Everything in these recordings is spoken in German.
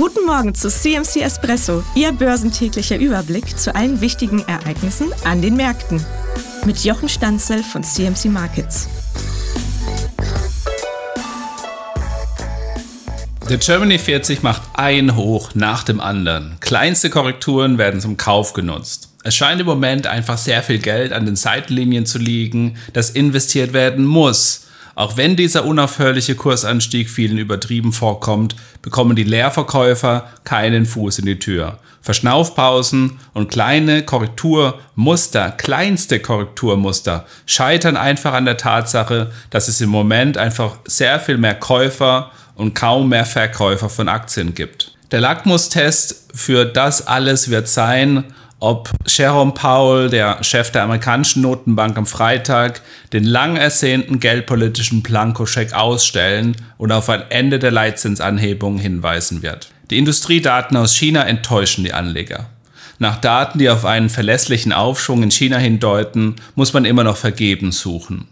Guten Morgen zu CMC Espresso, Ihr börsentäglicher Überblick zu allen wichtigen Ereignissen an den Märkten. Mit Jochen Stanzel von CMC Markets. Der Germany 40 macht ein Hoch nach dem anderen. Kleinste Korrekturen werden zum Kauf genutzt. Es scheint im Moment einfach sehr viel Geld an den Seitenlinien zu liegen, das investiert werden muss. Auch wenn dieser unaufhörliche Kursanstieg vielen übertrieben vorkommt, bekommen die Leerverkäufer keinen Fuß in die Tür. Verschnaufpausen und kleine Korrekturmuster, kleinste Korrekturmuster, scheitern einfach an der Tatsache, dass es im Moment einfach sehr viel mehr Käufer und kaum mehr Verkäufer von Aktien gibt. Der Lackmustest für das alles wird sein, ob Jerome Powell, der Chef der amerikanischen Notenbank, am Freitag den lang ersehnten geldpolitischen Plankoscheck ausstellen und auf ein Ende der Leitzinsanhebung hinweisen wird. Die Industriedaten aus China enttäuschen die Anleger. Nach Daten, die auf einen verlässlichen Aufschwung in China hindeuten, muss man immer noch vergebens suchen.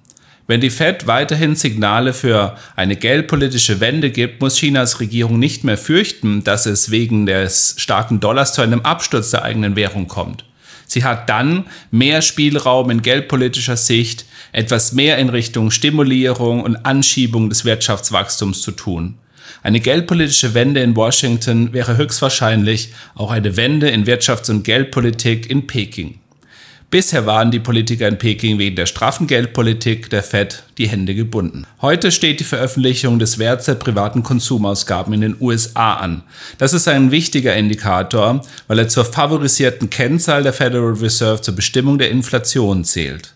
Wenn die Fed weiterhin Signale für eine geldpolitische Wende gibt, muss Chinas Regierung nicht mehr fürchten, dass es wegen des starken Dollars zu einem Absturz der eigenen Währung kommt. Sie hat dann mehr Spielraum in geldpolitischer Sicht, etwas mehr in Richtung Stimulierung und Anschiebung des Wirtschaftswachstums zu tun. Eine geldpolitische Wende in Washington wäre höchstwahrscheinlich auch eine Wende in Wirtschafts- und Geldpolitik in Peking. Bisher waren die Politiker in Peking wegen der straffen Geldpolitik der Fed die Hände gebunden. Heute steht die Veröffentlichung des Werts der privaten Konsumausgaben in den USA an. Das ist ein wichtiger Indikator, weil er zur favorisierten Kennzahl der Federal Reserve zur Bestimmung der Inflation zählt.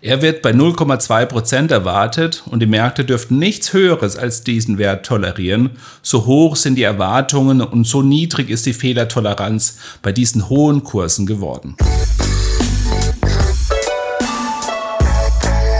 Er wird bei 0,2 Prozent erwartet und die Märkte dürften nichts Höheres als diesen Wert tolerieren. So hoch sind die Erwartungen und so niedrig ist die Fehlertoleranz bei diesen hohen Kursen geworden.